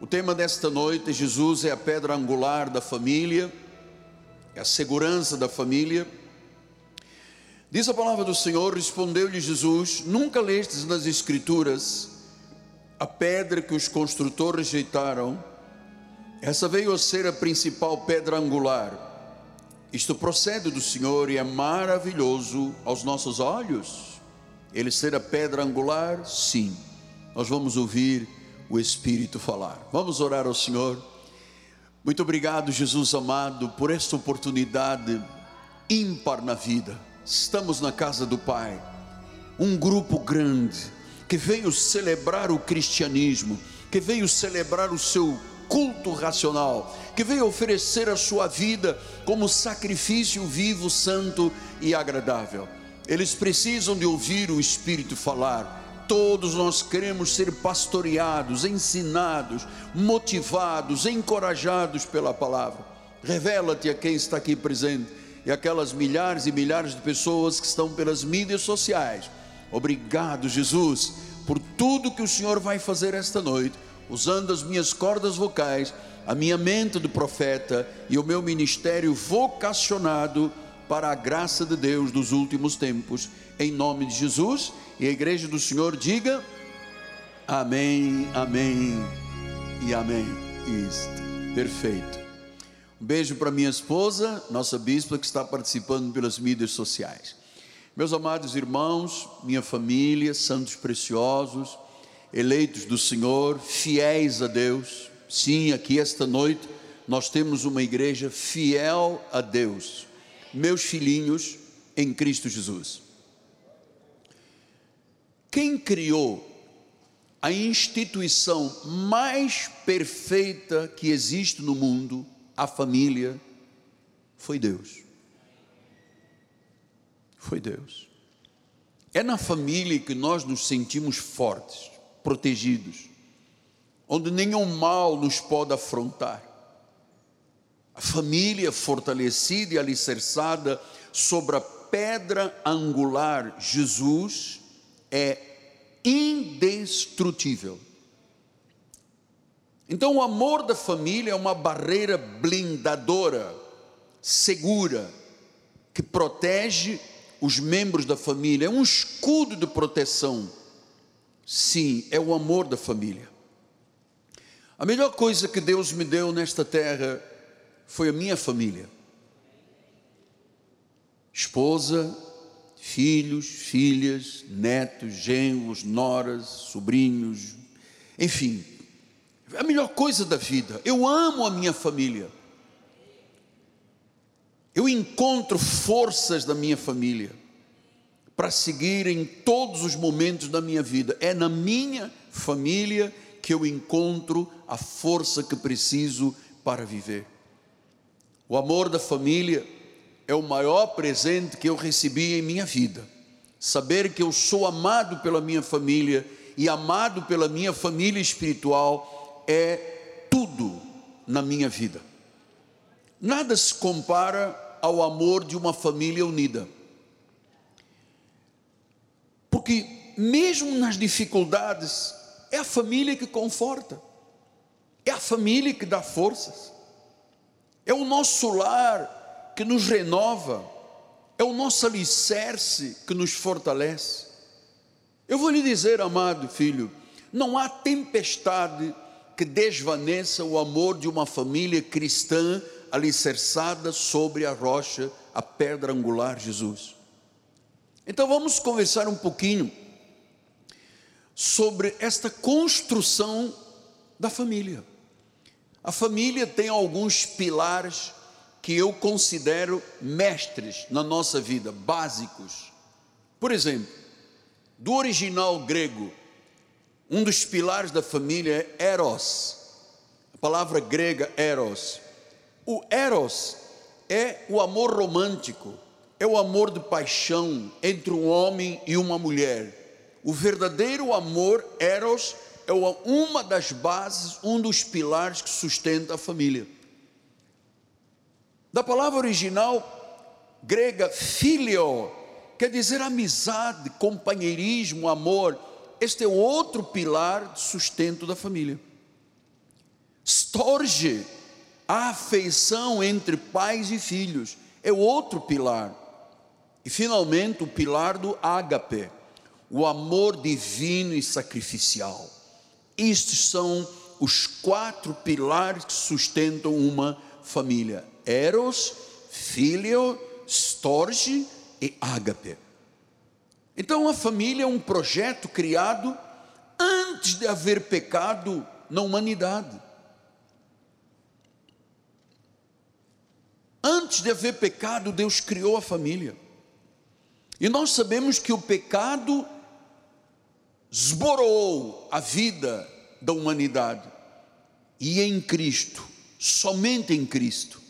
O tema desta noite, Jesus é a pedra angular da família, é a segurança da família. Diz a palavra do Senhor, respondeu-lhe Jesus: Nunca lestes nas Escrituras a pedra que os construtores rejeitaram, essa veio a ser a principal pedra angular. Isto procede do Senhor e é maravilhoso aos nossos olhos. Ele ser a pedra angular, sim. Nós vamos ouvir o Espírito falar. Vamos orar ao Senhor. Muito obrigado, Jesus amado, por esta oportunidade ímpar na vida. Estamos na casa do Pai, um grupo grande que veio celebrar o cristianismo, que veio celebrar o seu culto racional, que veio oferecer a sua vida como sacrifício vivo, santo e agradável. Eles precisam de ouvir o Espírito falar. Todos nós queremos ser pastoreados, ensinados, motivados, encorajados pela palavra. Revela-te a quem está aqui presente e aquelas milhares e milhares de pessoas que estão pelas mídias sociais. Obrigado, Jesus, por tudo que o Senhor vai fazer esta noite usando as minhas cordas vocais, a minha mente do profeta e o meu ministério vocacionado para a graça de Deus dos últimos tempos, em nome de Jesus. E a igreja do Senhor diga: Amém, Amém e Amém. Isto, perfeito. Um beijo para minha esposa, nossa bispa que está participando pelas mídias sociais. Meus amados irmãos, minha família, santos preciosos, eleitos do Senhor, fiéis a Deus. Sim, aqui esta noite nós temos uma igreja fiel a Deus. Meus filhinhos em Cristo Jesus. Quem criou a instituição mais perfeita que existe no mundo, a família, foi Deus. Foi Deus. É na família que nós nos sentimos fortes protegidos, onde nenhum mal nos pode afrontar. Família fortalecida e alicerçada sobre a pedra angular Jesus é indestrutível. Então, o amor da família é uma barreira blindadora, segura, que protege os membros da família, é um escudo de proteção Sim, é o amor da família. A melhor coisa que Deus me deu nesta terra foi a minha família. Esposa, filhos, filhas, netos, genros, noras, sobrinhos, enfim, a melhor coisa da vida. Eu amo a minha família. Eu encontro forças da minha família para seguir em todos os momentos da minha vida. É na minha família que eu encontro a força que preciso para viver. O amor da família é o maior presente que eu recebi em minha vida. Saber que eu sou amado pela minha família e amado pela minha família espiritual é tudo na minha vida. Nada se compara ao amor de uma família unida. Porque, mesmo nas dificuldades, é a família que conforta, é a família que dá forças, é o nosso lar que nos renova, é o nosso alicerce que nos fortalece. Eu vou lhe dizer, amado filho, não há tempestade que desvaneça o amor de uma família cristã alicerçada sobre a rocha, a pedra angular Jesus. Então vamos conversar um pouquinho sobre esta construção da família. A família tem alguns pilares que eu considero mestres na nossa vida, básicos. Por exemplo, do original grego, um dos pilares da família é eros. A palavra grega eros. O eros é o amor romântico é o amor de paixão entre um homem e uma mulher. O verdadeiro amor, Eros, é uma das bases, um dos pilares que sustenta a família. Da palavra original grega, filio, quer dizer amizade, companheirismo, amor. Este é outro pilar de sustento da família. Storge, a afeição entre pais e filhos, é outro pilar. E finalmente o pilar do ágape, o amor divino e sacrificial. Estes são os quatro pilares que sustentam uma família: Eros, Filho, Storge e Ágape. Então a família é um projeto criado antes de haver pecado na humanidade. Antes de haver pecado, Deus criou a família. E nós sabemos que o pecado esborou a vida da humanidade. E em Cristo, somente em Cristo,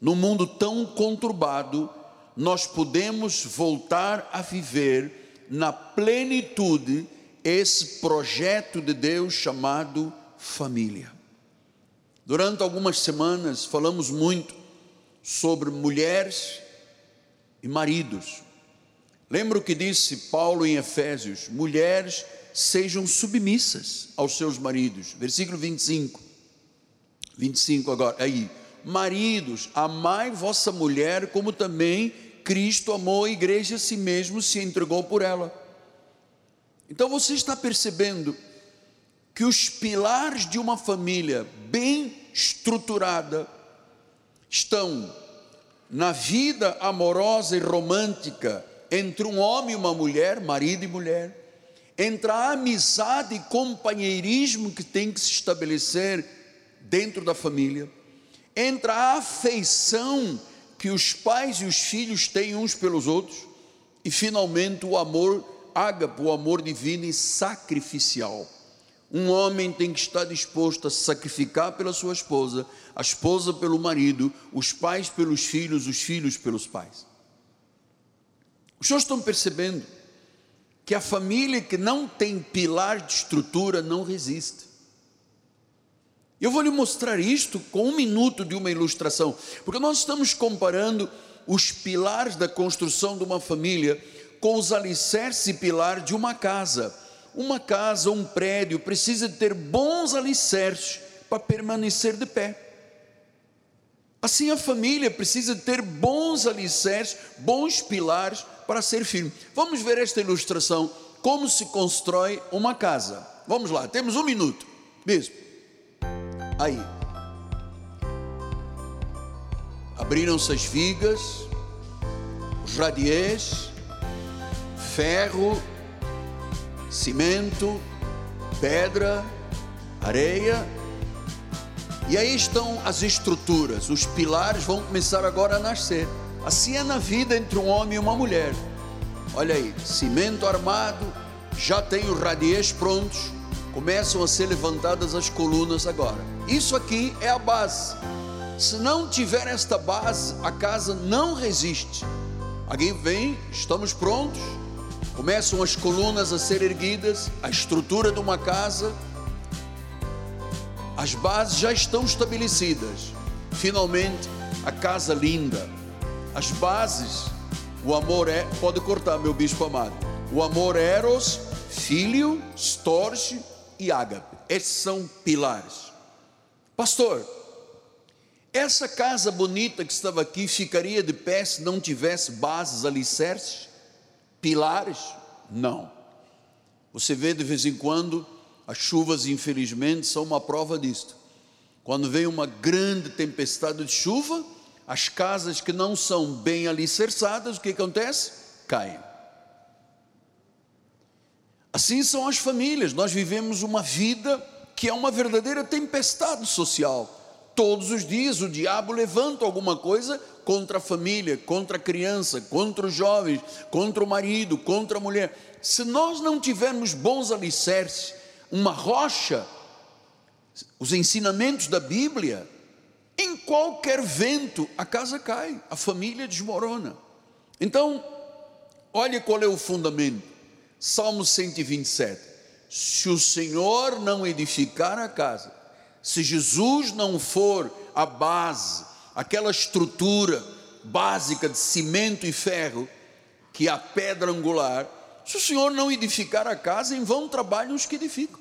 no mundo tão conturbado, nós podemos voltar a viver na plenitude esse projeto de Deus chamado família. Durante algumas semanas falamos muito sobre mulheres e maridos. Lembra o que disse Paulo em Efésios: mulheres sejam submissas aos seus maridos. Versículo 25. 25 agora, aí. Maridos, amai vossa mulher como também Cristo amou a igreja a si mesmo, se entregou por ela. Então você está percebendo que os pilares de uma família bem estruturada estão na vida amorosa e romântica entre um homem e uma mulher, marido e mulher, entre a amizade e companheirismo que tem que se estabelecer dentro da família, entre a afeição que os pais e os filhos têm uns pelos outros, e finalmente o amor ágape, o amor divino e sacrificial. Um homem tem que estar disposto a sacrificar pela sua esposa, a esposa pelo marido, os pais pelos filhos, os filhos pelos pais. Os senhores estão percebendo que a família que não tem pilar de estrutura não resiste. Eu vou lhe mostrar isto com um minuto de uma ilustração, porque nós estamos comparando os pilares da construção de uma família com os alicerces e pilares de uma casa uma casa, um prédio, precisa ter bons alicerces para permanecer de pé. Assim a família precisa ter bons alicerces, bons pilares para ser firme. Vamos ver esta ilustração, como se constrói uma casa. Vamos lá, temos um minuto. Mesmo. Aí. Abriram-se as vigas, os radiers, ferro, cimento, pedra, areia. E aí estão as estruturas, os pilares vão começar agora a nascer. Assim é na vida entre um homem e uma mulher. Olha aí, cimento armado, já tem os radiês prontos, começam a ser levantadas as colunas agora. Isso aqui é a base. Se não tiver esta base, a casa não resiste. Alguém vem, estamos prontos, começam as colunas a ser erguidas, a estrutura de uma casa, as bases já estão estabelecidas. Finalmente, a casa linda, as bases, o amor é, pode cortar, meu bispo amado. O amor é eros, filho, storge e ágape. Esses são pilares. Pastor, essa casa bonita que estava aqui ficaria de pé se não tivesse bases, alicerces? pilares? Não. Você vê de vez em quando, as chuvas, infelizmente, são uma prova disto. Quando vem uma grande tempestade de chuva, as casas que não são bem alicerçadas, o que acontece? Caem. Assim são as famílias. Nós vivemos uma vida que é uma verdadeira tempestade social. Todos os dias o diabo levanta alguma coisa contra a família, contra a criança, contra os jovens, contra o marido, contra a mulher. Se nós não tivermos bons alicerces, uma rocha, os ensinamentos da Bíblia, em qualquer vento a casa cai, a família desmorona. Então, olha qual é o fundamento. Salmo 127. Se o Senhor não edificar a casa, se Jesus não for a base, aquela estrutura básica de cimento e ferro, que é a pedra angular, se o Senhor não edificar a casa, em vão trabalham os que edificam.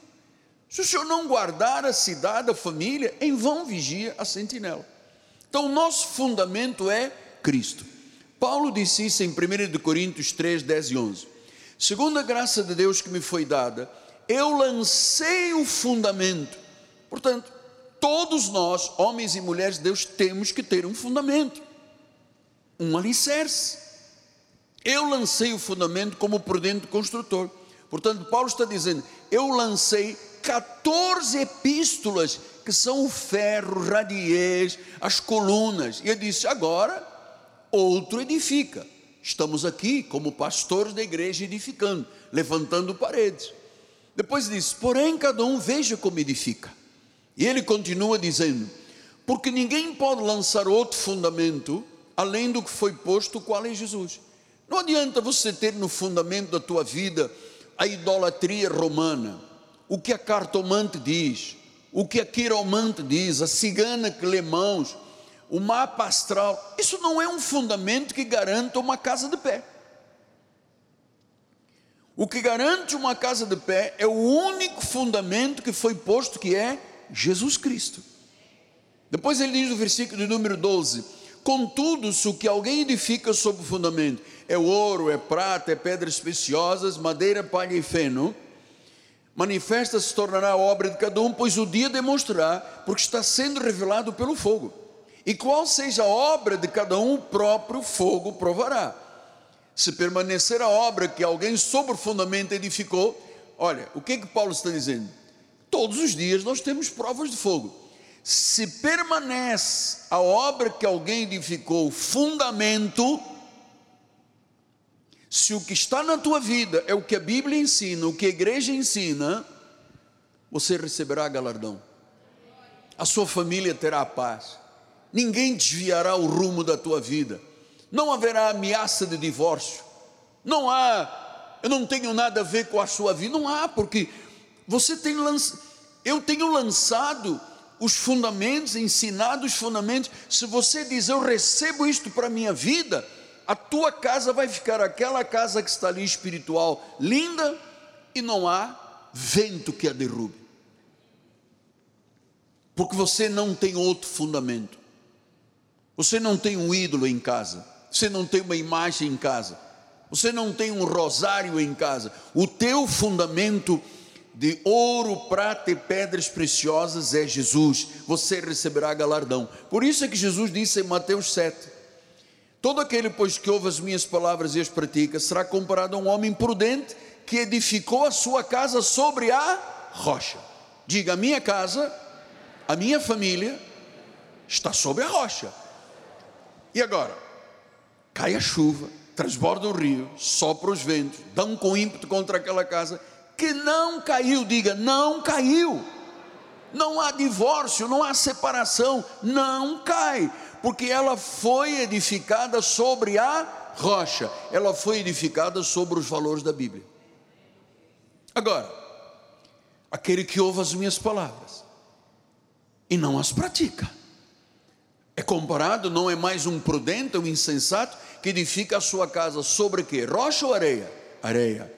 Se o senhor não guardar a cidade, a família, em vão vigia a sentinela. Então, o nosso fundamento é Cristo. Paulo disse isso em 1 Coríntios 3, 10 e 11. Segundo a graça de Deus que me foi dada, eu lancei o fundamento. Portanto, todos nós, homens e mulheres de Deus, temos que ter um fundamento, um alicerce. Eu lancei o fundamento como prudente construtor. Portanto, Paulo está dizendo: eu lancei 14 epístolas, que são o ferro, radiez, as colunas. E ele disse: agora, outro edifica. Estamos aqui como pastores da igreja edificando, levantando paredes. Depois diz: porém, cada um veja como edifica. E ele continua dizendo: porque ninguém pode lançar outro fundamento além do que foi posto, qual é Jesus. Não adianta você ter no fundamento da tua vida a idolatria romana, o que a cartomante diz, o que a quiromante diz, a cigana que lê mãos, o mapa astral. Isso não é um fundamento que garanta uma casa de pé. O que garante uma casa de pé é o único fundamento que foi posto, que é Jesus Cristo. Depois ele diz no versículo de número 12: Contudo, se o que alguém edifica sobre o fundamento é ouro, é prata, é pedras preciosas, madeira, palha e feno, manifesta se tornará a obra de cada um, pois o dia demonstrará, porque está sendo revelado pelo fogo. E qual seja a obra de cada um, o próprio fogo provará se permanecer a obra que alguém sobre o fundamento edificou, olha, o que é que Paulo está dizendo? Todos os dias nós temos provas de fogo. Se permanece a obra que alguém edificou, fundamento, se o que está na tua vida é o que a Bíblia ensina, o que a igreja ensina, você receberá galardão. A sua família terá paz. Ninguém desviará o rumo da tua vida não haverá ameaça de divórcio, não há, eu não tenho nada a ver com a sua vida, não há, porque você tem lançado, eu tenho lançado os fundamentos, ensinado os fundamentos. Se você diz, eu recebo isto para a minha vida, a tua casa vai ficar aquela casa que está ali espiritual, linda, e não há vento que a derrube. Porque você não tem outro fundamento. Você não tem um ídolo em casa você não tem uma imagem em casa, você não tem um rosário em casa, o teu fundamento de ouro, prata e pedras preciosas é Jesus, você receberá galardão. Por isso é que Jesus disse em Mateus 7: Todo aquele, pois, que ouve as minhas palavras e as pratica, será comparado a um homem prudente que edificou a sua casa sobre a rocha. Diga: a minha casa, a minha família está sobre a rocha. E agora? cai a chuva, transborda o rio, sopra os ventos, dão com ímpeto contra aquela casa, que não caiu, diga, não caiu. Não há divórcio, não há separação, não cai, porque ela foi edificada sobre a rocha, ela foi edificada sobre os valores da Bíblia. Agora, aquele que ouve as minhas palavras e não as pratica, é comparado, não é mais um prudente, um insensato, que edifica a sua casa sobre quê? Rocha ou areia? Areia.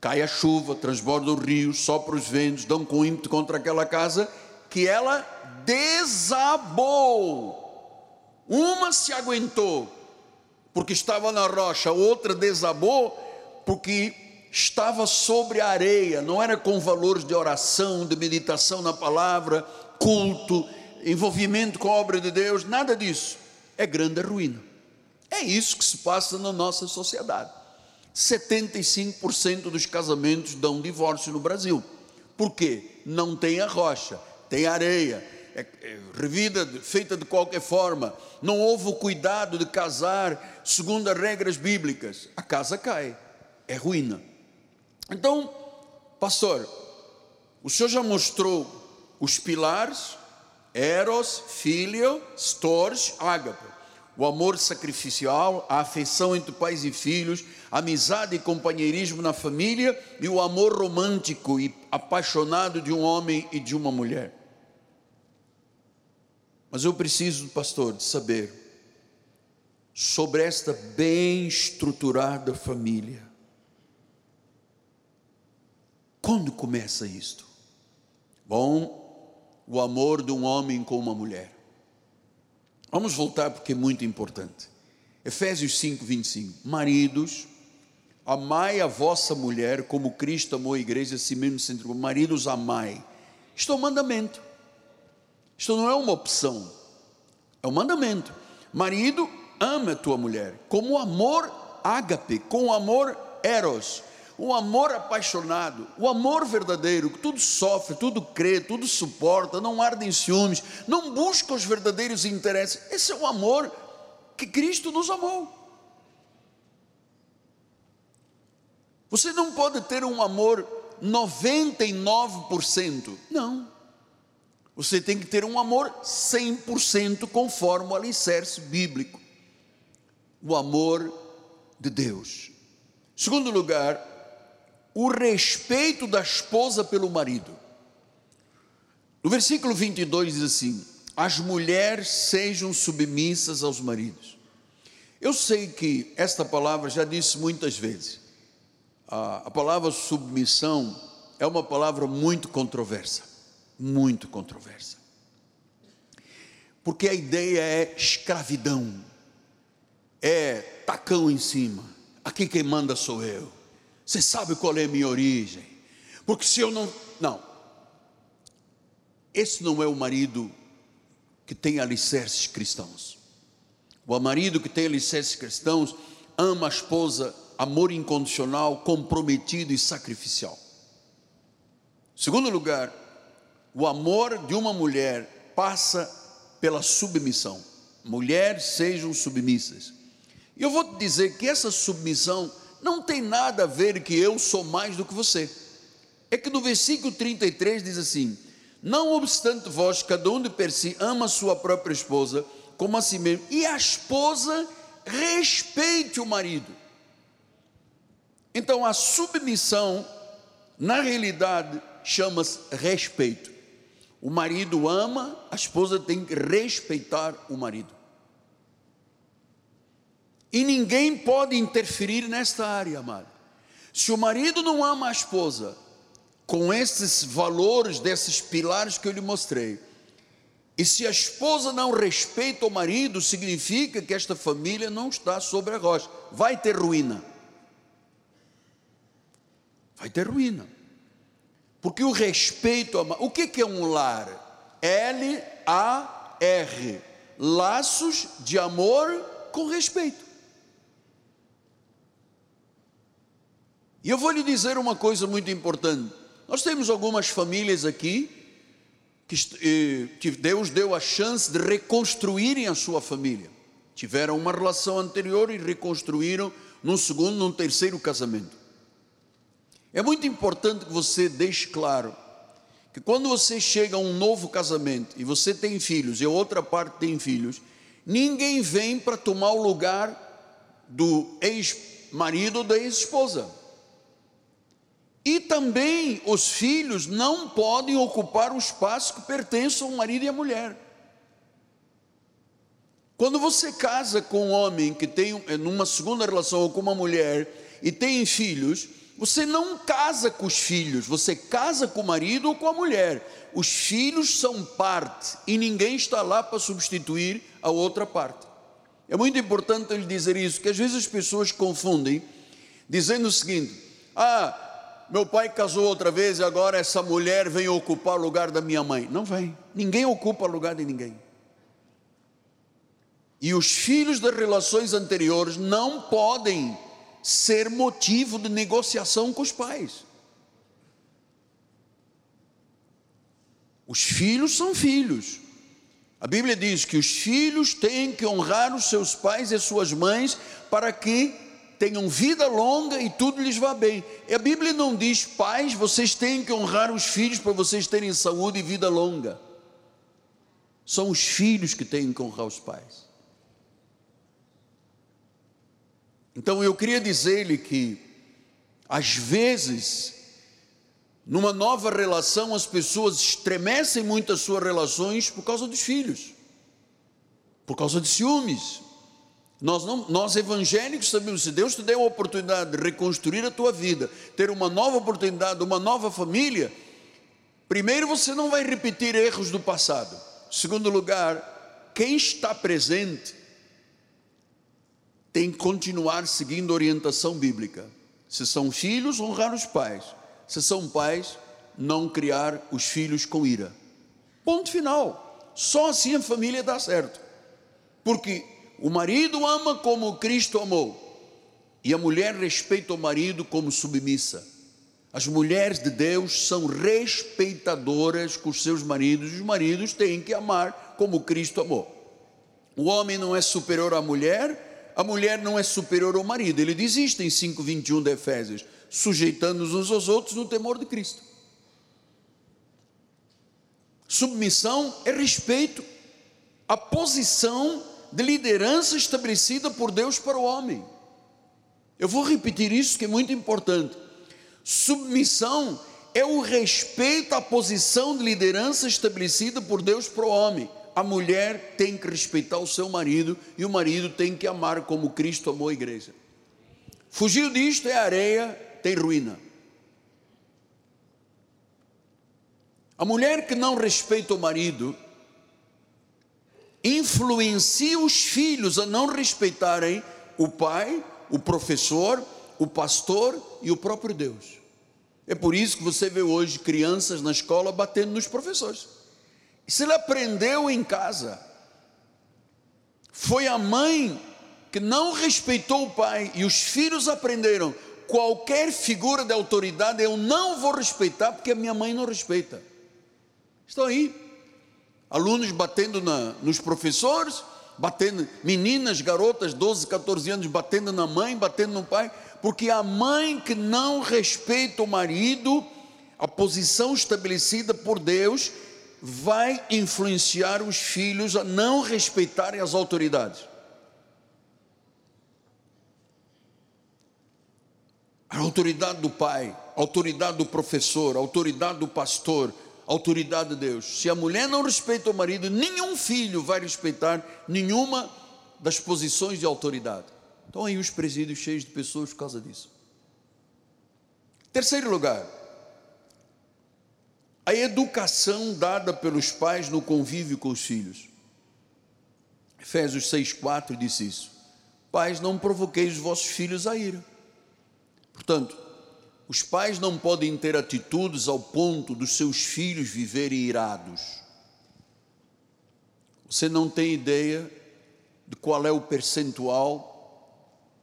Cai a chuva, transborda o rio, sopra os ventos, dão com ímpeto contra aquela casa, que ela desabou. Uma se aguentou, porque estava na rocha, outra desabou, porque estava sobre a areia, não era com valores de oração, de meditação na palavra, culto, envolvimento com a obra de Deus, nada disso. É grande ruína. É isso que se passa na nossa sociedade. 75% dos casamentos dão divórcio no Brasil. Por quê? Não tem a rocha, tem areia, é, é revida, feita de qualquer forma. Não houve o cuidado de casar segundo as regras bíblicas. A casa cai, é ruína. Então, pastor, o senhor já mostrou os pilares, eros, filho, stores, ágape o amor sacrificial, a afeição entre pais e filhos, amizade e companheirismo na família e o amor romântico e apaixonado de um homem e de uma mulher. Mas eu preciso, pastor, de saber sobre esta bem estruturada família. Quando começa isto? Bom, o amor de um homem com uma mulher. Vamos voltar porque é muito importante. Efésios 5, 25. Maridos, amai a vossa mulher como Cristo amou a igreja, assim mesmo se entregou. Maridos, amai. Isto é um mandamento. Isto não é uma opção. É um mandamento. Marido, ama a tua mulher, como amor ágape, com amor eros, o amor apaixonado, o amor verdadeiro, que tudo sofre, tudo crê, tudo suporta, não arde em ciúmes, não busca os verdadeiros interesses. Esse é o amor que Cristo nos amou. Você não pode ter um amor 99%, não. Você tem que ter um amor 100% conforme o alicerce bíblico. O amor de Deus. Segundo lugar, o respeito da esposa pelo marido. No versículo 22 diz assim: As mulheres sejam submissas aos maridos. Eu sei que esta palavra já disse muitas vezes. A, a palavra submissão é uma palavra muito controversa muito controversa. Porque a ideia é escravidão, é tacão em cima. Aqui quem manda sou eu. Você sabe qual é a minha origem? Porque se eu não. Não. Esse não é o marido que tem alicerces cristãos. O marido que tem alicerces cristãos ama a esposa, amor incondicional, comprometido e sacrificial. Segundo lugar, o amor de uma mulher passa pela submissão. Mulheres sejam submissas. E eu vou te dizer que essa submissão não tem nada a ver que eu sou mais do que você. É que no versículo 33 diz assim: Não obstante vós, cada um de per si, ama a sua própria esposa como a si mesmo, e a esposa respeite o marido. Então a submissão, na realidade, chama-se respeito. O marido ama, a esposa tem que respeitar o marido. E ninguém pode interferir nesta área, amado. Se o marido não ama a esposa, com esses valores, desses pilares que eu lhe mostrei, e se a esposa não respeita o marido, significa que esta família não está sobre a rocha. Vai ter ruína. Vai ter ruína. Porque o respeito, o que é um lar? L-A-R, laços de amor com respeito. E eu vou lhe dizer uma coisa muito importante. Nós temos algumas famílias aqui que, que Deus deu a chance de reconstruírem a sua família. Tiveram uma relação anterior e reconstruíram num segundo, num terceiro casamento. É muito importante que você deixe claro que quando você chega a um novo casamento e você tem filhos e a outra parte tem filhos, ninguém vem para tomar o lugar do ex-marido ou da ex-esposa. E também os filhos não podem ocupar o espaço que pertence ao marido e à mulher. Quando você casa com um homem que tem numa segunda relação ou com uma mulher e tem filhos, você não casa com os filhos, você casa com o marido ou com a mulher. Os filhos são parte e ninguém está lá para substituir a outra parte. É muito importante ele dizer isso, que às vezes as pessoas confundem, dizendo o seguinte: ah, meu pai casou outra vez e agora essa mulher vem ocupar o lugar da minha mãe. Não vem, ninguém ocupa o lugar de ninguém. E os filhos das relações anteriores não podem ser motivo de negociação com os pais. Os filhos são filhos. A Bíblia diz que os filhos têm que honrar os seus pais e as suas mães para que tenham vida longa e tudo lhes vá bem. E a Bíblia não diz, pais, vocês têm que honrar os filhos para vocês terem saúde e vida longa. São os filhos que têm que honrar os pais. Então eu queria dizer-lhe que, às vezes, numa nova relação, as pessoas estremecem muito as suas relações por causa dos filhos, por causa de ciúmes. Nós, não, nós evangélicos sabemos, se Deus te deu a oportunidade de reconstruir a tua vida, ter uma nova oportunidade, uma nova família, Primeiro, você não vai repetir erros do passado. Segundo lugar, quem está presente tem que continuar seguindo a orientação bíblica. Se são filhos, honrar os pais. Se são pais, não criar os filhos com ira. Ponto final. Só assim a família dá certo. Porque o marido ama como Cristo amou, e a mulher respeita o marido como submissa. As mulheres de Deus são respeitadoras com os seus maridos, e os maridos têm que amar como Cristo amou. O homem não é superior à mulher, a mulher não é superior ao marido. Ele diz isto em 5,21 de Efésios: sujeitando-nos uns aos outros no temor de Cristo. Submissão é respeito à posição de liderança estabelecida por Deus para o homem. Eu vou repetir isso que é muito importante. Submissão é o respeito à posição de liderança estabelecida por Deus para o homem. A mulher tem que respeitar o seu marido e o marido tem que amar como Cristo amou a igreja. Fugir disto é areia, tem ruína. A mulher que não respeita o marido influencia os filhos a não respeitarem o pai, o professor, o pastor e o próprio Deus. É por isso que você vê hoje crianças na escola batendo nos professores. Isso ele aprendeu em casa. Foi a mãe que não respeitou o pai e os filhos aprenderam. Qualquer figura de autoridade eu não vou respeitar porque a minha mãe não respeita. Estão aí. Alunos batendo na, nos professores, batendo, meninas, garotas, 12, 14 anos, batendo na mãe, batendo no pai, porque a mãe que não respeita o marido, a posição estabelecida por Deus, vai influenciar os filhos a não respeitarem as autoridades. A autoridade do pai, a autoridade do professor, a autoridade do pastor, autoridade de Deus. Se a mulher não respeita o marido, nenhum filho vai respeitar nenhuma das posições de autoridade. Então aí os presídios cheios de pessoas por causa disso. Terceiro lugar, a educação dada pelos pais no convívio com os filhos. Efésios 6,4 diz isso. Pais, não provoqueis os vossos filhos a ira. Portanto, os pais não podem ter atitudes ao ponto dos seus filhos viverem irados. Você não tem ideia de qual é o percentual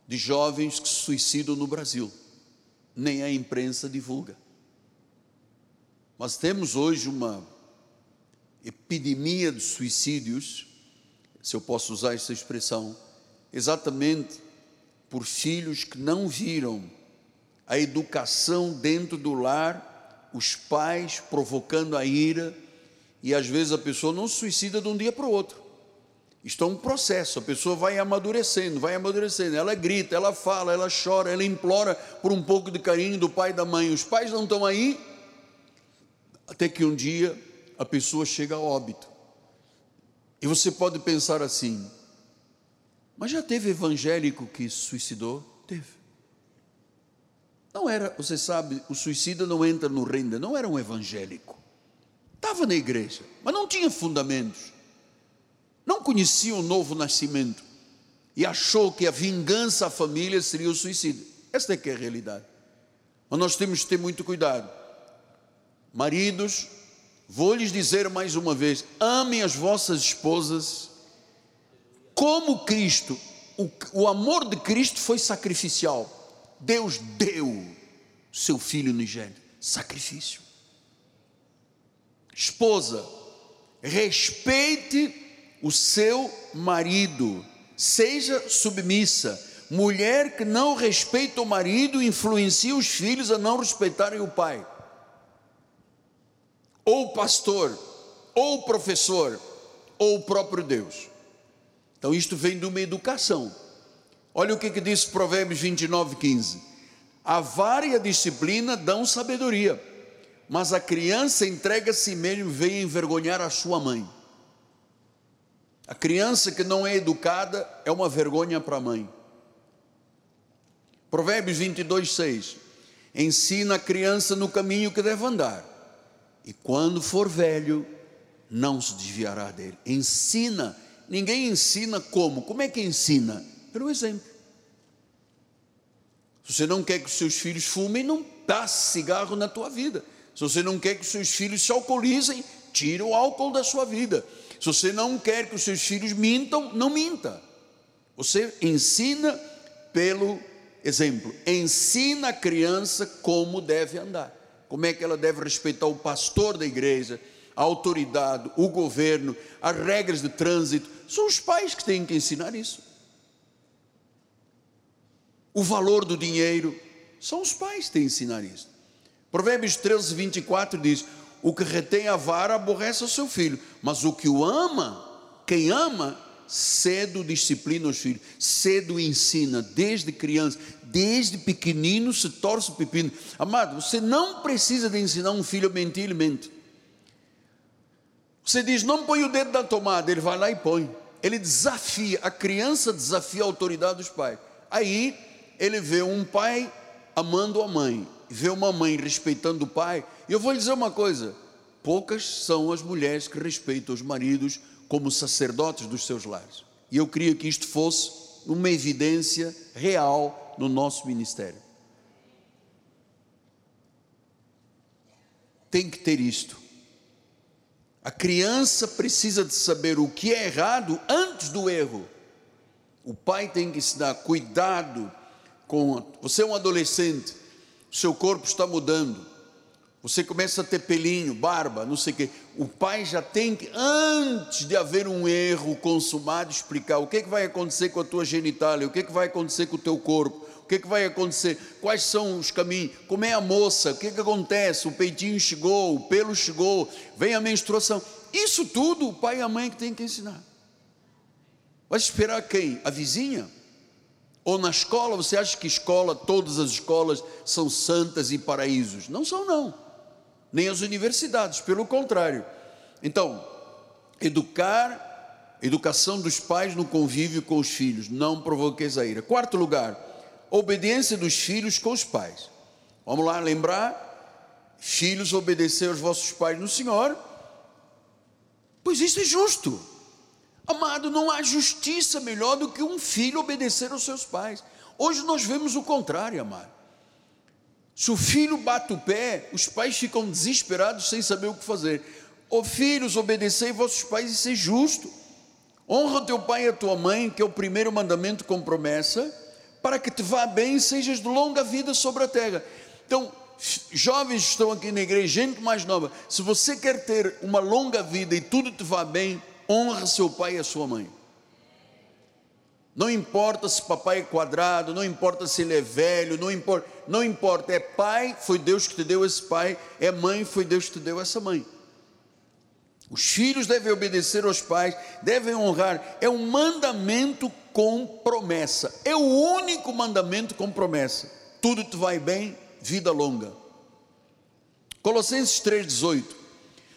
de jovens que se suicidam no Brasil. Nem a imprensa divulga. Mas temos hoje uma epidemia de suicídios, se eu posso usar essa expressão, exatamente por filhos que não viram a educação dentro do lar, os pais provocando a ira, e às vezes a pessoa não se suicida de um dia para o outro. Isto é um processo, a pessoa vai amadurecendo, vai amadurecendo, ela grita, ela fala, ela chora, ela implora por um pouco de carinho do pai e da mãe. Os pais não estão aí, até que um dia a pessoa chega a óbito. E você pode pensar assim, mas já teve evangélico que suicidou? Teve. Não era, você sabe, o suicida não entra no reino, não era um evangélico. Estava na igreja, mas não tinha fundamentos. Não conhecia o novo nascimento. E achou que a vingança à família seria o suicídio. Esta é que é a realidade. Mas nós temos que ter muito cuidado. Maridos, vou lhes dizer mais uma vez: amem as vossas esposas como Cristo. O, o amor de Cristo foi sacrificial. Deus deu seu filho unigênito, sacrifício. Esposa, respeite o seu marido, seja submissa. Mulher que não respeita o marido influencia os filhos a não respeitarem o pai. Ou pastor, ou professor, ou o próprio Deus. Então isto vem de uma educação. Olha o que, que diz Provérbios 29, 15: A vara e a disciplina dão sabedoria, mas a criança entrega a si mesmo vem envergonhar a sua mãe. A criança que não é educada é uma vergonha para a mãe. Provérbios 22, 6: Ensina a criança no caminho que deve andar, e quando for velho, não se desviará dele. Ensina. Ninguém ensina como? Como é que ensina? Pelo exemplo. Se você não quer que os seus filhos fumem, não dá cigarro na tua vida. Se você não quer que os seus filhos se alcoolizem, tira o álcool da sua vida. Se você não quer que os seus filhos mintam, não minta. Você ensina pelo exemplo. Ensina a criança como deve andar. Como é que ela deve respeitar o pastor da igreja, a autoridade, o governo, as regras de trânsito. São os pais que têm que ensinar isso. O valor do dinheiro, são os pais que têm que ensinar isso. Provérbios 13, 24 diz: O que retém a vara aborrece o seu filho, mas o que o ama, quem ama, cedo disciplina os filhos, cedo ensina, desde criança, desde pequenino se torce o pepino. Amado, você não precisa de ensinar um filho a mentir, ele mente. Você diz, não põe o dedo na tomada, ele vai lá e põe. Ele desafia, a criança desafia a autoridade dos pais. Aí ele vê um pai amando a mãe, vê uma mãe respeitando o pai. E eu vou lhe dizer uma coisa: poucas são as mulheres que respeitam os maridos como sacerdotes dos seus lares. E eu queria que isto fosse uma evidência real no nosso ministério. Tem que ter isto. A criança precisa de saber o que é errado antes do erro. O pai tem que se dar cuidado com. Você é um adolescente, seu corpo está mudando. Você começa a ter pelinho, barba, não sei o quê. O pai já tem que, antes de haver um erro consumado, explicar o que, é que vai acontecer com a tua genitália, o que, é que vai acontecer com o teu corpo, que, é que vai acontecer, quais são os caminhos, como é a moça, o que, é que acontece, o peitinho chegou, o pelo chegou, vem a menstruação. Isso tudo o pai e a mãe que tem que ensinar. Vai esperar quem? A vizinha? Ou na escola, você acha que escola, todas as escolas são santas e paraísos? Não são, não. Nem as universidades, pelo contrário. Então, educar, educação dos pais no convívio com os filhos, não provoqueis a ira. Quarto lugar, obediência dos filhos com os pais. Vamos lá lembrar? Filhos, obedecer aos vossos pais no Senhor, pois isso é justo. Amado, não há justiça melhor do que um filho obedecer aos seus pais. Hoje nós vemos o contrário, amado. Se o filho bate o pé, os pais ficam desesperados sem saber o que fazer. Oh, filhos, obedecei vossos pais e ser justo. Honra teu pai e a tua mãe, que é o primeiro mandamento com promessa, para que te vá bem e sejas de longa vida sobre a terra. Então, jovens estão aqui na igreja, gente mais nova, se você quer ter uma longa vida e tudo te vá bem, honra seu pai e a sua mãe. Não importa se papai é quadrado, não importa se ele é velho, não importa, não importa, é pai, foi Deus que te deu esse pai, é mãe, foi Deus que te deu essa mãe. Os filhos devem obedecer aos pais, devem honrar, é um mandamento com promessa, é o único mandamento com promessa. Tudo te vai bem, vida longa. Colossenses 3,18: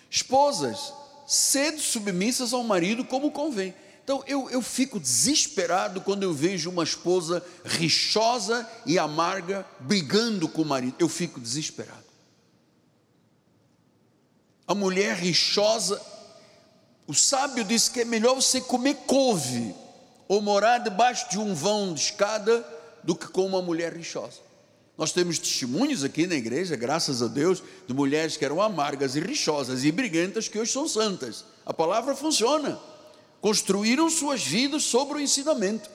Esposas, sede submissas ao marido como convém. Então eu, eu fico desesperado quando eu vejo uma esposa rixosa e amarga brigando com o marido. Eu fico desesperado. A mulher rixosa, o sábio disse que é melhor você comer couve ou morar debaixo de um vão de escada do que com uma mulher rixosa. Nós temos testemunhos aqui na igreja, graças a Deus, de mulheres que eram amargas e rixosas e briguentas que hoje são santas. A palavra funciona. Construíram suas vidas sobre o ensinamento.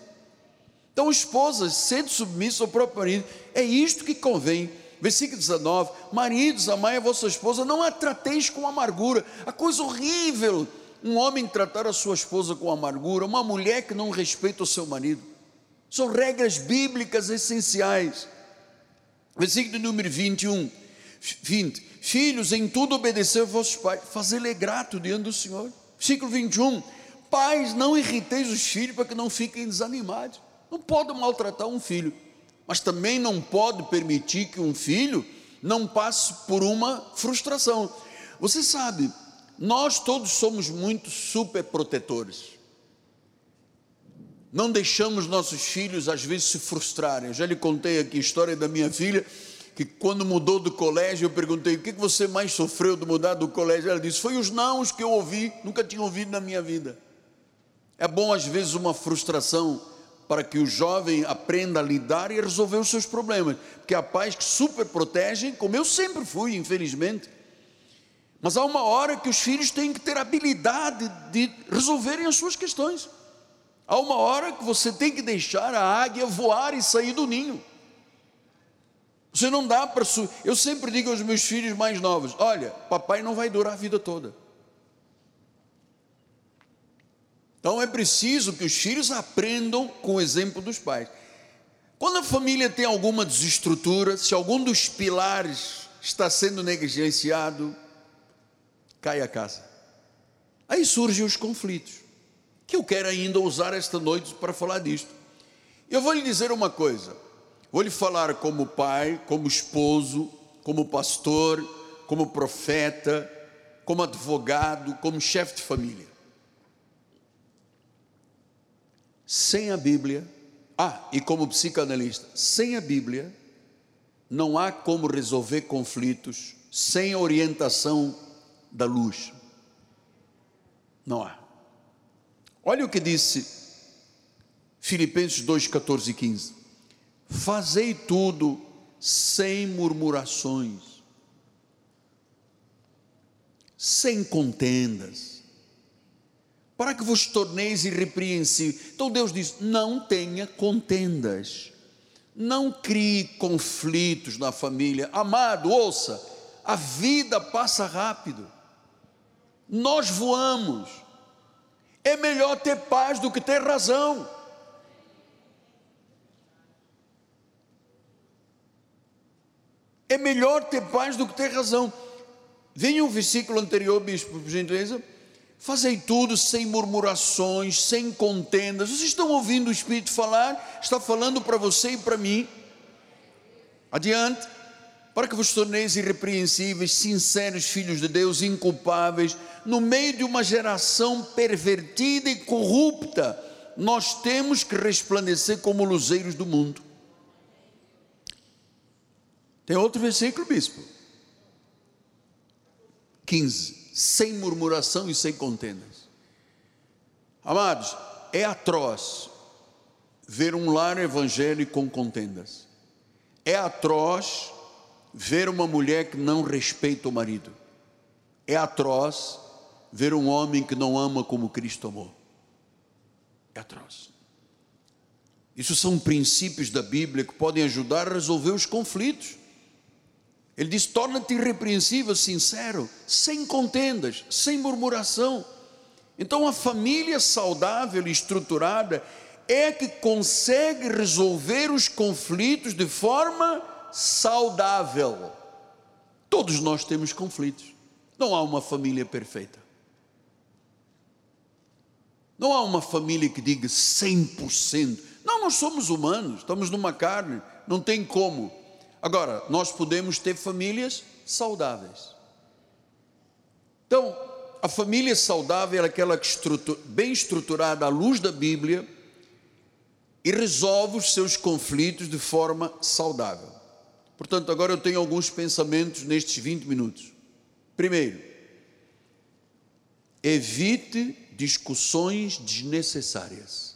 Então, esposas, sendo submissas ao próprio marido, é isto que convém. Versículo 19: Maridos, amai a vossa esposa, não a trateis com amargura. A coisa horrível, um homem tratar a sua esposa com amargura, uma mulher que não respeita o seu marido. São regras bíblicas essenciais. Versículo número 21, 20. Filhos, em tudo obedecer vossos pais, fazê-le grato diante do Senhor. Versículo 21. Pais, não irriteis os filhos para que não fiquem desanimados. Não pode maltratar um filho, mas também não pode permitir que um filho não passe por uma frustração. Você sabe, nós todos somos muito super protetores não deixamos nossos filhos às vezes se frustrarem. Eu já lhe contei aqui a história da minha filha, que quando mudou do colégio, eu perguntei: o que você mais sofreu de mudar do colégio? Ela disse: foi os nãos que eu ouvi, nunca tinha ouvido na minha vida. É bom, às vezes, uma frustração para que o jovem aprenda a lidar e resolver os seus problemas, porque há pais que super protegem, como eu sempre fui, infelizmente. Mas há uma hora que os filhos têm que ter habilidade de resolverem as suas questões. Há uma hora que você tem que deixar a águia voar e sair do ninho. Você não dá para. Eu sempre digo aos meus filhos mais novos: olha, papai não vai durar a vida toda. Então é preciso que os filhos aprendam com o exemplo dos pais. Quando a família tem alguma desestrutura, se algum dos pilares está sendo negligenciado, cai a casa. Aí surgem os conflitos, que eu quero ainda usar esta noite para falar disto. Eu vou lhe dizer uma coisa: Vou lhe falar como pai, como esposo, como pastor, como profeta, como advogado, como chefe de família. Sem a Bíblia, ah, e como psicanalista, sem a Bíblia, não há como resolver conflitos sem a orientação da luz. Não há. Olha o que disse Filipenses 2, 14 e 15. Fazei tudo sem murmurações, sem contendas, para que vos torneis irrepreensíveis. Então Deus diz: não tenha contendas, não crie conflitos na família. Amado, ouça, a vida passa rápido, nós voamos, é melhor ter paz do que ter razão. É melhor ter paz do que ter razão. Venha o versículo anterior, bispo, por gentileza. Fazei tudo sem murmurações, sem contendas. Vocês estão ouvindo o Espírito falar? Está falando para você e para mim. Adiante. Para que vos torneis irrepreensíveis, sinceros filhos de Deus, inculpáveis, no meio de uma geração pervertida e corrupta, nós temos que resplandecer como luzeiros do mundo. Tem outro versículo, bispo. 15. Sem murmuração e sem contendas. Amados, é atroz ver um lar evangélico com contendas. É atroz ver uma mulher que não respeita o marido. É atroz ver um homem que não ama como Cristo amou. É atroz. Isso são princípios da Bíblia que podem ajudar a resolver os conflitos. Ele diz: torna-te irrepreensível, sincero, sem contendas, sem murmuração. Então, a família saudável e estruturada é que consegue resolver os conflitos de forma saudável. Todos nós temos conflitos. Não há uma família perfeita. Não há uma família que diga 100%. Não, nós somos humanos, estamos numa carne, não tem como. Agora, nós podemos ter famílias saudáveis. Então, a família saudável é aquela que estrutura, bem estruturada à luz da Bíblia e resolve os seus conflitos de forma saudável. Portanto, agora eu tenho alguns pensamentos nestes 20 minutos. Primeiro, evite discussões desnecessárias.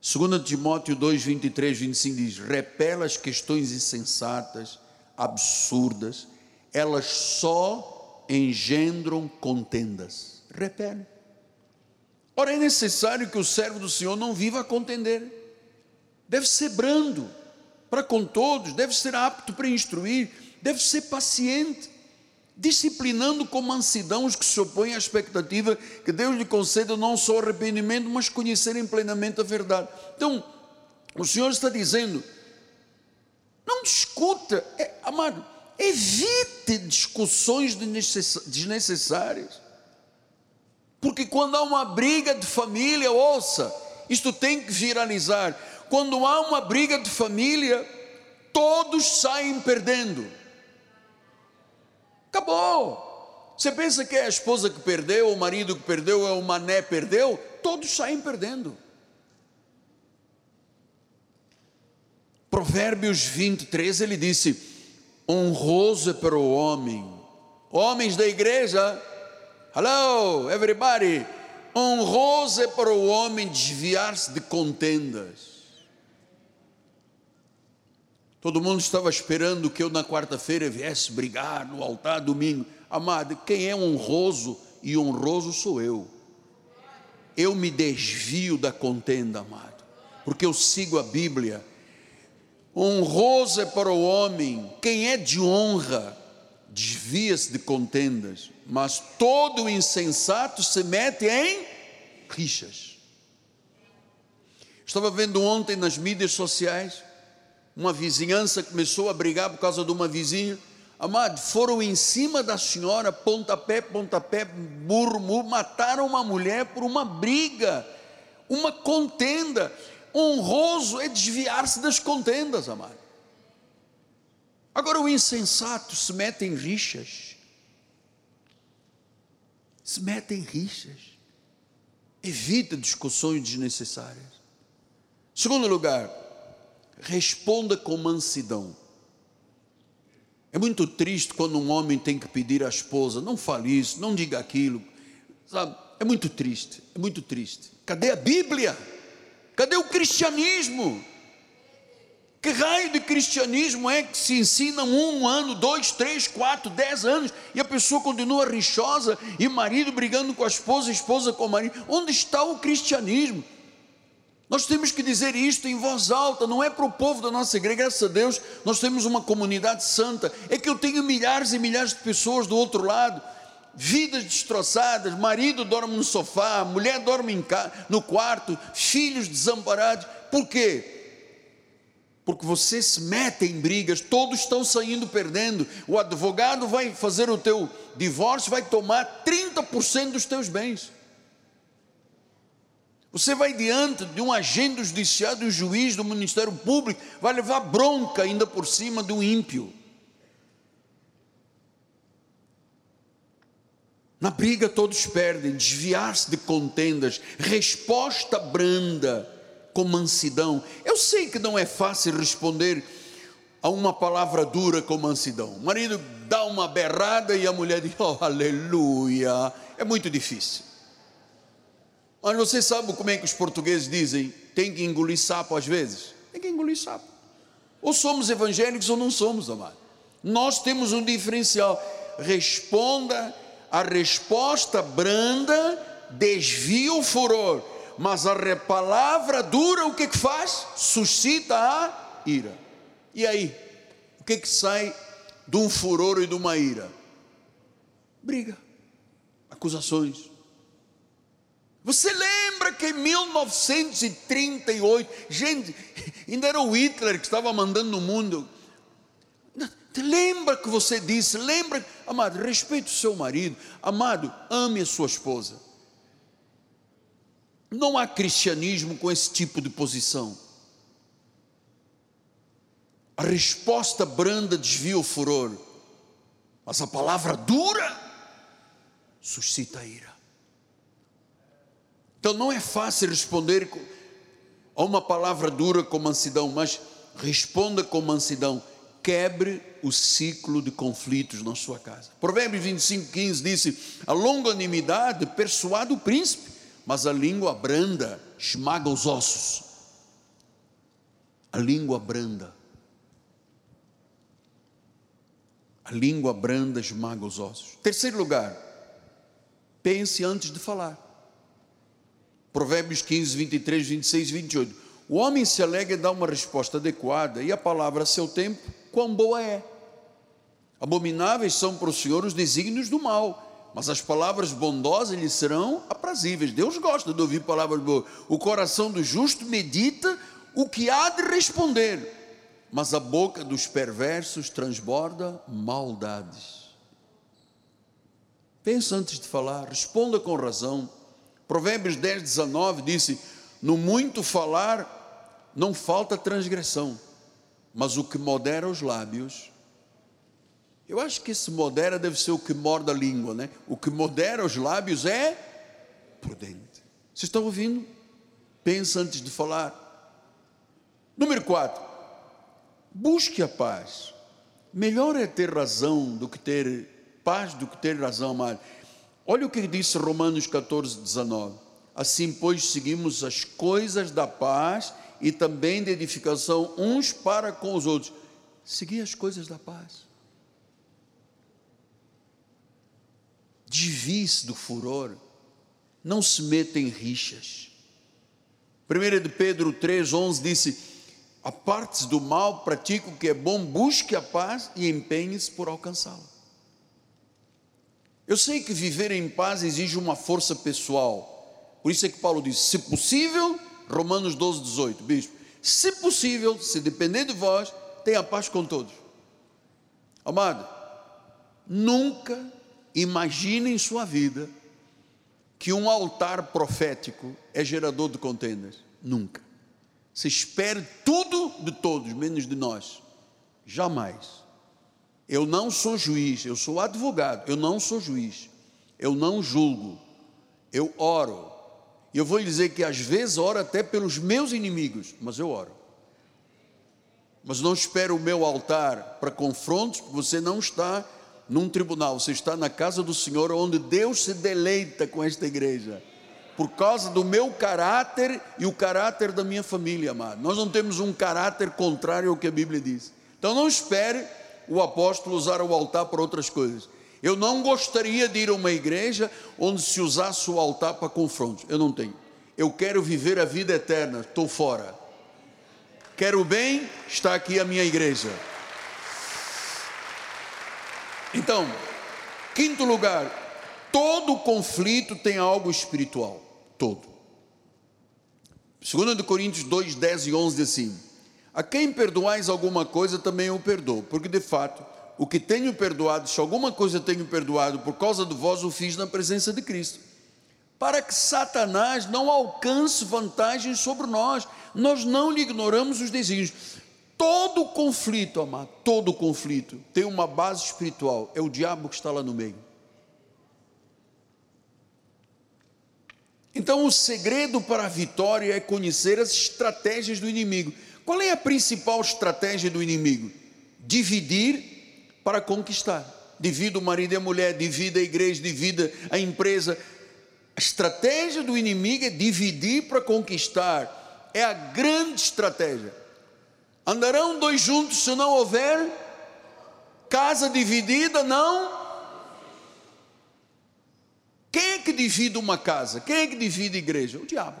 2 Timóteo 2, 23, 25 diz: repela as questões insensatas, absurdas, elas só engendram contendas. Repele. Ora, é necessário que o servo do Senhor não viva a contender, deve ser brando para com todos, deve ser apto para instruir, deve ser paciente disciplinando com mansidão os que se opõem à expectativa que Deus lhe conceda não só arrependimento, mas conhecerem plenamente a verdade. Então, o Senhor está dizendo: não discuta, é, amado, evite discussões desnecessárias. Porque quando há uma briga de família, ouça, isto tem que viralizar. Quando há uma briga de família, todos saem perdendo. Acabou. Você pensa que é a esposa que perdeu, o marido que perdeu, é o mané perdeu? Todos saem perdendo. Provérbios 23, ele disse: honroso é para o homem. Homens da igreja, hello, everybody. Honroso é para o homem desviar-se de contendas. Todo mundo estava esperando que eu na quarta-feira viesse brigar no altar domingo. Amado, quem é honroso e honroso sou eu. Eu me desvio da contenda, amado, porque eu sigo a Bíblia. Honroso é para o homem, quem é de honra, desvia-se de contendas, mas todo insensato se mete em rixas. Estava vendo ontem nas mídias sociais uma vizinhança começou a brigar por causa de uma vizinha. Amado, foram em cima da senhora, pontapé, pontapé, burro, mataram uma mulher por uma briga, uma contenda. Honroso é desviar-se das contendas, amado. Agora o insensato se mete em rixas. Se mete em rixas. Evita discussões desnecessárias. Segundo lugar, responda com mansidão. É muito triste quando um homem tem que pedir à esposa: não fale isso, não diga aquilo. Sabe? É muito triste, é muito triste. Cadê a Bíblia? Cadê o cristianismo? Que raio de cristianismo é que se ensina um ano, dois, três, quatro, dez anos e a pessoa continua rixosa e marido brigando com a esposa, a esposa com o marido? Onde está o cristianismo? Nós temos que dizer isto em voz alta, não é para o povo da nossa igreja, graças a Deus, nós temos uma comunidade santa. É que eu tenho milhares e milhares de pessoas do outro lado, vidas destroçadas, marido dorme no sofá, mulher dorme no quarto, filhos desamparados. Por quê? Porque você se mete em brigas, todos estão saindo perdendo. O advogado vai fazer o teu divórcio, vai tomar 30% dos teus bens. Você vai diante de um agente judiciário, de um juiz, do Ministério Público, vai levar bronca ainda por cima do ímpio. Na briga todos perdem, desviar-se de contendas, resposta branda, com mansidão. Eu sei que não é fácil responder a uma palavra dura com mansidão. O marido dá uma berrada e a mulher diz, oh, aleluia. É muito difícil. Mas você sabe como é que os portugueses dizem? Tem que engolir sapo às vezes? Tem que engolir sapo. Ou somos evangélicos ou não somos, amado. Nós temos um diferencial. Responda, a resposta branda desvia o furor, mas a palavra dura o que, que faz? Suscita a ira. E aí? O que, que sai de um furor e de uma ira? Briga, acusações você lembra que em 1938, gente, ainda era o Hitler que estava mandando no mundo. Lembra que você disse, lembra, amado, respeite o seu marido, amado, ame a sua esposa. Não há cristianismo com esse tipo de posição. A resposta branda desvia o furor, mas a palavra dura suscita ira. Então não é fácil responder a uma palavra dura com mansidão, mas responda com mansidão. Quebre o ciclo de conflitos na sua casa. Provérbios 25, 15 disse: A longanimidade persuade o príncipe, mas a língua branda esmaga os ossos. A língua branda. A língua branda esmaga os ossos. Terceiro lugar, pense antes de falar. Provérbios 15, 23, 26 e 28. O homem se alegra e dá uma resposta adequada, e a palavra a seu tempo, quão boa é. Abomináveis são para o Senhor os desígnios do mal, mas as palavras bondosas lhe serão aprazíveis. Deus gosta de ouvir palavras boas. O coração do justo medita o que há de responder, mas a boca dos perversos transborda maldades. Pensa antes de falar, responda com razão Provérbios 10, 19 disse: No muito falar não falta transgressão, mas o que modera os lábios. Eu acho que esse modera deve ser o que morda a língua, né? O que modera os lábios é prudente. Vocês estão ouvindo? Pensa antes de falar. Número 4. Busque a paz Melhor é ter razão do que ter paz, do que ter razão, amado. Olha o que disse Romanos 14, 19. Assim, pois, seguimos as coisas da paz e também de edificação uns para com os outros. Seguir as coisas da paz. Desvie-se do furor. Não se meta em rixas. 1 de Pedro 3,11 disse: Aparte-se do mal, pratique o que é bom, busque a paz e empenhe-se por alcançá-la. Eu sei que viver em paz exige uma força pessoal. Por isso é que Paulo diz: se possível, Romanos 12, 18, bispo, se possível, se depender de vós, tenha paz com todos. Amado, nunca imagine em sua vida que um altar profético é gerador de contendas. Nunca. Se espere tudo de todos, menos de nós. Jamais. Eu não sou juiz, eu sou advogado, eu não sou juiz. Eu não julgo. Eu oro. E eu vou lhe dizer que às vezes oro até pelos meus inimigos, mas eu oro. Mas não espero o meu altar para confrontos, porque você não está num tribunal, você está na casa do Senhor, onde Deus se deleita com esta igreja, por causa do meu caráter e o caráter da minha família, amado. Nós não temos um caráter contrário ao que a Bíblia diz. Então não espere o apóstolo usar o altar para outras coisas. Eu não gostaria de ir a uma igreja onde se usasse o altar para confrontos. Eu não tenho. Eu quero viver a vida eterna, estou fora. Quero bem, está aqui a minha igreja. Então, quinto lugar, todo conflito tem algo espiritual, todo. 2 Coríntios 2, 10 e 11 diz assim: A quem perdoais alguma coisa, também eu perdoo, porque de fato, o que tenho perdoado, se alguma coisa tenho perdoado por causa de vós, o fiz na presença de Cristo, para que Satanás não alcance vantagem sobre nós, nós não lhe ignoramos os desígnios. Todo conflito, amado, todo conflito tem uma base espiritual. É o diabo que está lá no meio. Então, o segredo para a vitória é conhecer as estratégias do inimigo. Qual é a principal estratégia do inimigo? Dividir para conquistar. Divida o marido e a mulher, divida a igreja, divida a empresa. A estratégia do inimigo é dividir para conquistar. É a grande estratégia. Andarão dois juntos se não houver casa dividida? Não. Quem é que divide uma casa? Quem é que divide a igreja? O diabo.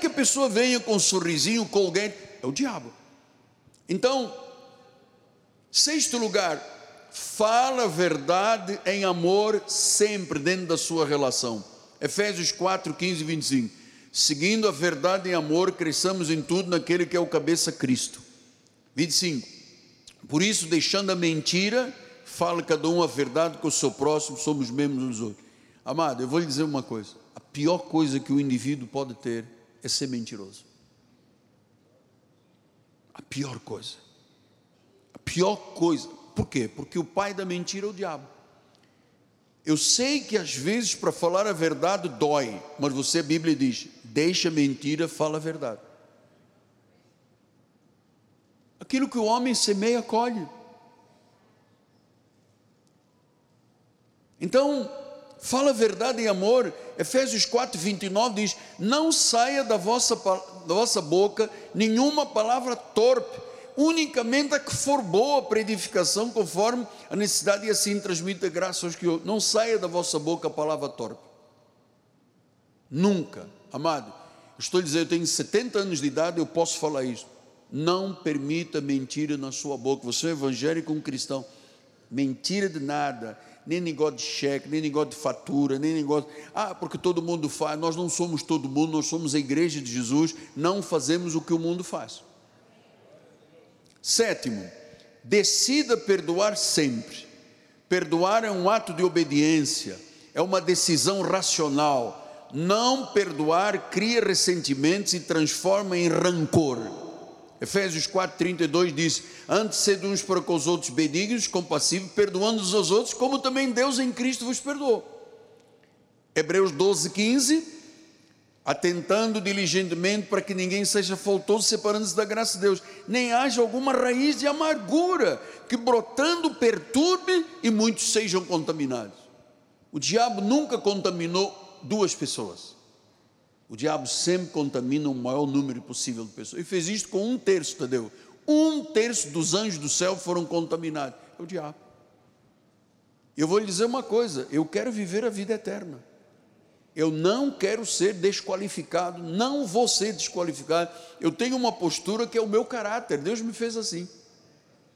Que a pessoa venha com um sorrisinho, com alguém, é o diabo. Então, sexto lugar, fala a verdade em amor sempre dentro da sua relação. Efésios 4, 15 e 25 seguindo a verdade em amor, cresçamos em tudo naquele que é o cabeça Cristo. 25. Por isso, deixando a mentira, fala cada um a verdade com o seu próximo, somos membros dos outros. Amado, eu vou lhe dizer uma coisa: a pior coisa que o indivíduo pode ter é ser mentiroso. A pior coisa. A pior coisa. Por quê? Porque o pai da mentira é o diabo. Eu sei que às vezes para falar a verdade dói, mas você, a Bíblia diz: deixa a mentira, fala a verdade. Aquilo que o homem semeia, colhe. Então, fala verdade em amor. Efésios 4, 29 diz: Não saia da vossa, da vossa boca nenhuma palavra torpe unicamente a que for boa para edificação, conforme a necessidade, e assim transmita graça aos que não saia da vossa boca a palavra torpe. Nunca, amado. Estou dizendo, eu tenho 70 anos de idade, eu posso falar isso. Não permita mentira na sua boca. Você é evangélico, um cristão. Mentira de nada, nem negócio de cheque, nem negócio de fatura, nem negócio. Ah, porque todo mundo faz. Nós não somos todo mundo, nós somos a igreja de Jesus. Não fazemos o que o mundo faz. Sétimo, decida perdoar sempre. Perdoar é um ato de obediência, é uma decisão racional. Não perdoar cria ressentimentos e transforma em rancor. Efésios 4,32 diz: Antes sede uns para com os outros benignos, compassivos, perdoando os aos outros, como também Deus em Cristo vos perdoou. Hebreus 12, 15 atentando diligentemente para que ninguém seja faltoso, separando-se da graça de Deus, nem haja alguma raiz de amargura que brotando perturbe e muitos sejam contaminados. O diabo nunca contaminou duas pessoas. O diabo sempre contamina o maior número possível de pessoas. E fez isto com um terço, Tadeu. Um terço dos anjos do céu foram contaminados. É o diabo. Eu vou lhe dizer uma coisa: eu quero viver a vida eterna. Eu não quero ser desqualificado, não vou ser desqualificado. Eu tenho uma postura que é o meu caráter. Deus me fez assim.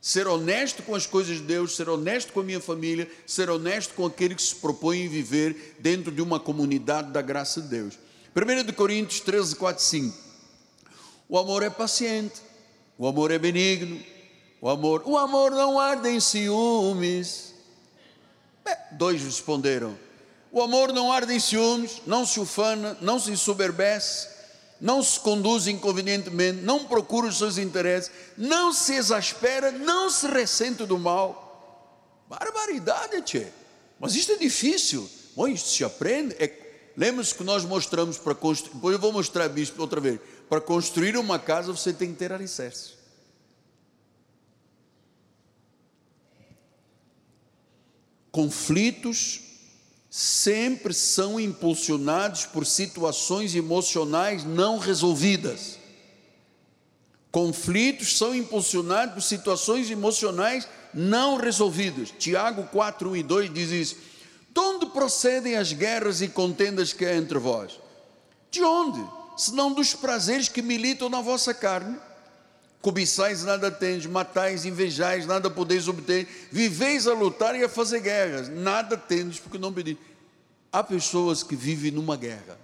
Ser honesto com as coisas de Deus, ser honesto com a minha família, ser honesto com aquele que se propõe viver dentro de uma comunidade da graça de Deus. 1 Coríntios 13, 4, 5. O amor é paciente, o amor é benigno, o amor, o amor não arde em ciúmes. dois responderam: o amor não arde em ciúmes, não se ufana, não se ensoberbece, não se conduz inconvenientemente, não procura os seus interesses, não se exaspera, não se ressente do mal. Barbaridade, tchê. Mas isto é difícil. Bom, isto se aprende. É, Lembre-se que nós mostramos para construir, depois eu vou mostrar bispo outra vez. Para construir uma casa você tem que ter alicerces. Conflitos sempre são impulsionados por situações emocionais não resolvidas. Conflitos são impulsionados por situações emocionais não resolvidas. Tiago 4, 1 e 2 diz isso. De onde procedem as guerras e contendas que há entre vós? De onde? Senão dos prazeres que militam na vossa carne. Cobiçais nada tendes, matais, invejais, nada podeis obter, viveis a lutar e a fazer guerras, nada tendes porque não pedis. Há pessoas que vivem numa guerra,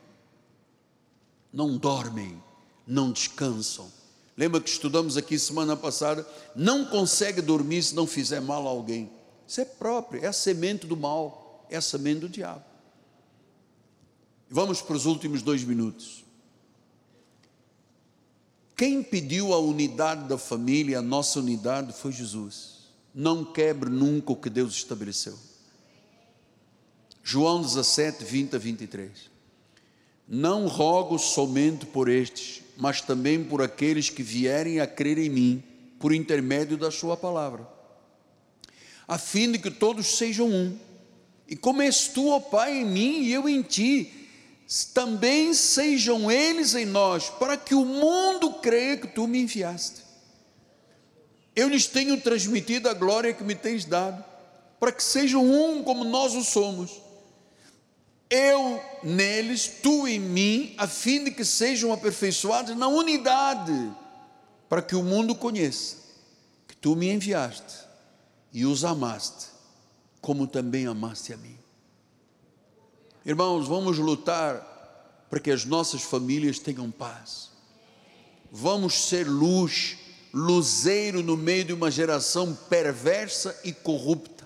não dormem, não descansam. Lembra que estudamos aqui semana passada? Não consegue dormir se não fizer mal a alguém. Isso é próprio, é a semente do mal, é semente do diabo. Vamos para os últimos dois minutos. Quem pediu a unidade da família, a nossa unidade, foi Jesus. Não quebre nunca o que Deus estabeleceu. João 17, 20 a 23. Não rogo somente por estes, mas também por aqueles que vierem a crer em mim, por intermédio da Sua palavra, a fim de que todos sejam um. E como és tu, ó Pai, em mim e eu em ti, também sejam eles em nós, para que o mundo creia que tu me enviaste. Eu lhes tenho transmitido a glória que me tens dado, para que sejam um como nós o somos. Eu neles, tu em mim, a fim de que sejam aperfeiçoados na unidade, para que o mundo conheça que tu me enviaste e os amaste, como também amaste a mim. Irmãos, vamos lutar para que as nossas famílias tenham paz. Vamos ser luz, luzeiro no meio de uma geração perversa e corrupta.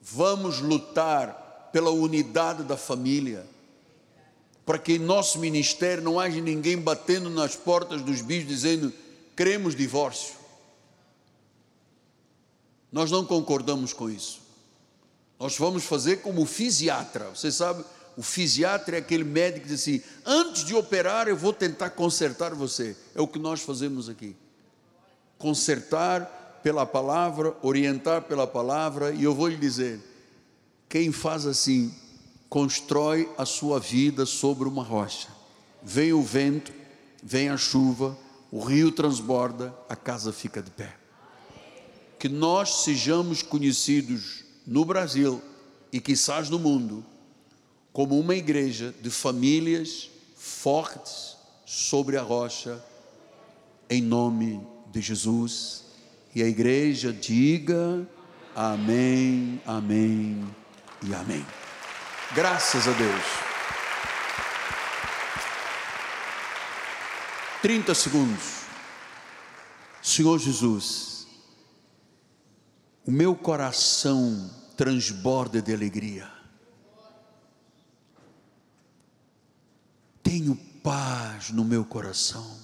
Vamos lutar pela unidade da família, para que em nosso ministério não haja ninguém batendo nas portas dos bichos dizendo: queremos divórcio. Nós não concordamos com isso. Nós vamos fazer como o fisiatra. Você sabe, o fisiatra é aquele médico que diz assim: antes de operar, eu vou tentar consertar você. É o que nós fazemos aqui. Consertar pela palavra, orientar pela palavra, e eu vou lhe dizer: quem faz assim, constrói a sua vida sobre uma rocha. Vem o vento, vem a chuva, o rio transborda, a casa fica de pé. Que nós sejamos conhecidos no Brasil e quizás no mundo como uma igreja de famílias fortes sobre a rocha, em nome de Jesus. E a igreja diga amém, amém e amém. Graças a Deus. 30 segundos. Senhor Jesus, o meu coração transborda de alegria. Tenho paz no meu coração.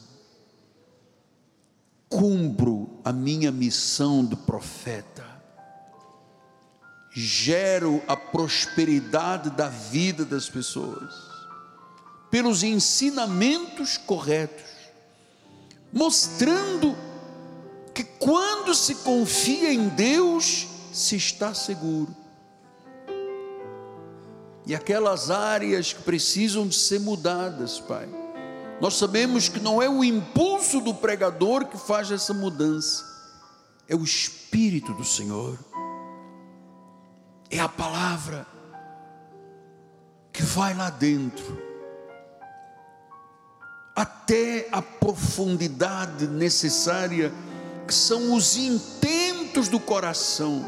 Cumpro a minha missão do profeta. Gero a prosperidade da vida das pessoas. pelos ensinamentos corretos, mostrando que quando se confia em Deus, se está seguro. E aquelas áreas que precisam de ser mudadas, Pai. Nós sabemos que não é o impulso do pregador que faz essa mudança, é o Espírito do Senhor, é a palavra que vai lá dentro, até a profundidade necessária, que são os intentos do coração,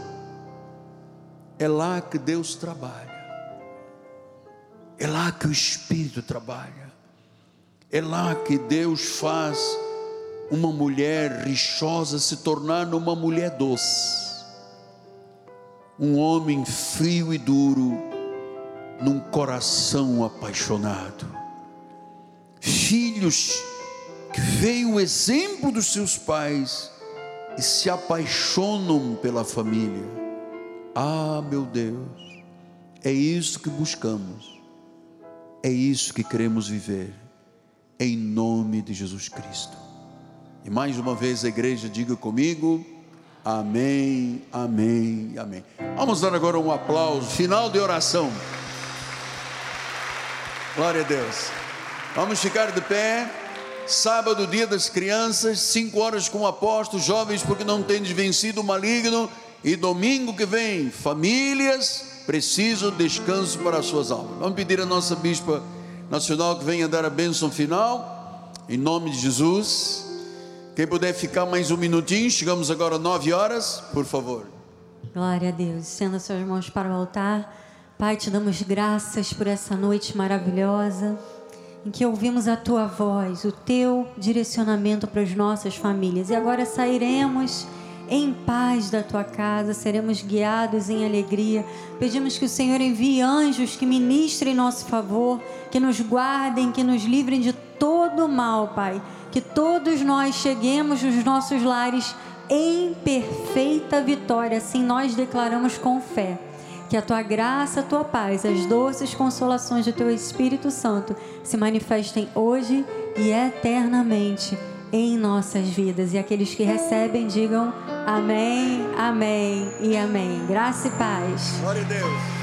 é lá que Deus trabalha, é lá que o Espírito trabalha, é lá que Deus faz uma mulher rixosa se tornar uma mulher doce, um homem frio e duro num coração apaixonado. Filhos que veem o exemplo dos seus pais e se apaixonam pela família. Ah, meu Deus, é isso que buscamos, é isso que queremos viver, em nome de Jesus Cristo. E mais uma vez a igreja diga comigo: Amém, Amém, Amém. Vamos dar agora um aplauso, final de oração. Glória a Deus. Vamos ficar de pé. Sábado, dia das crianças, cinco horas com o apóstolo, jovens, porque não tendes vencido o maligno. E domingo que vem, famílias precisam de descanso para as suas almas. Vamos pedir a nossa bispa nacional que venha dar a bênção final, em nome de Jesus. Quem puder ficar mais um minutinho, chegamos agora nove horas, por favor. Glória a Deus. Sendo suas mãos para o altar. Pai, te damos graças por essa noite maravilhosa em que ouvimos a tua voz, o teu direcionamento para as nossas famílias. E agora sairemos em paz da tua casa, seremos guiados em alegria. Pedimos que o Senhor envie anjos que ministrem em nosso favor, que nos guardem, que nos livrem de todo mal, Pai. Que todos nós cheguemos nos nossos lares em perfeita vitória, assim nós declaramos com fé. Que a tua graça, a tua paz, as doces consolações do teu Espírito Santo se manifestem hoje e eternamente em nossas vidas. E aqueles que recebem, digam amém, amém e amém. Graça e paz. Glória a Deus.